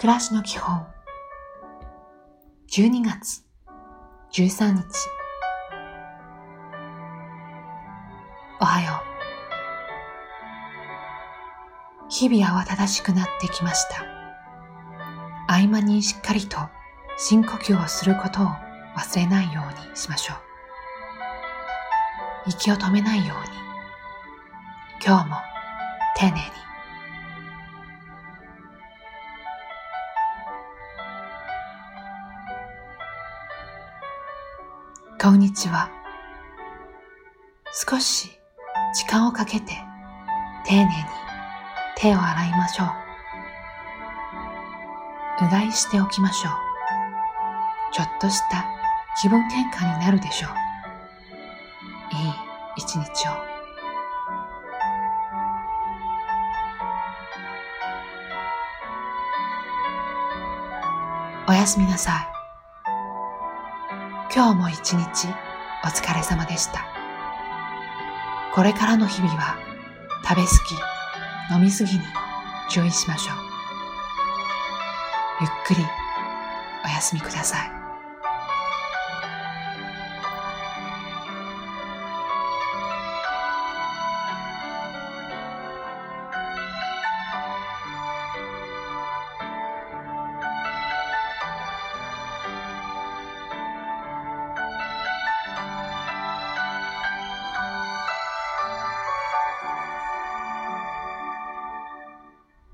暮らしの基本。12月13日。おはよう。日々慌ただしくなってきました。合間にしっかりと深呼吸をすることを忘れないようにしましょう。息を止めないように。今日も丁寧に。こんにちは。少し時間をかけて丁寧に手を洗いましょう。うがいしておきましょう。ちょっとした気分転換になるでしょう。いい一日を。おやすみなさい。今日も一日お疲れ様でした。これからの日々は食べ過ぎ、飲み過ぎに注意しましょう。ゆっくりお休みください。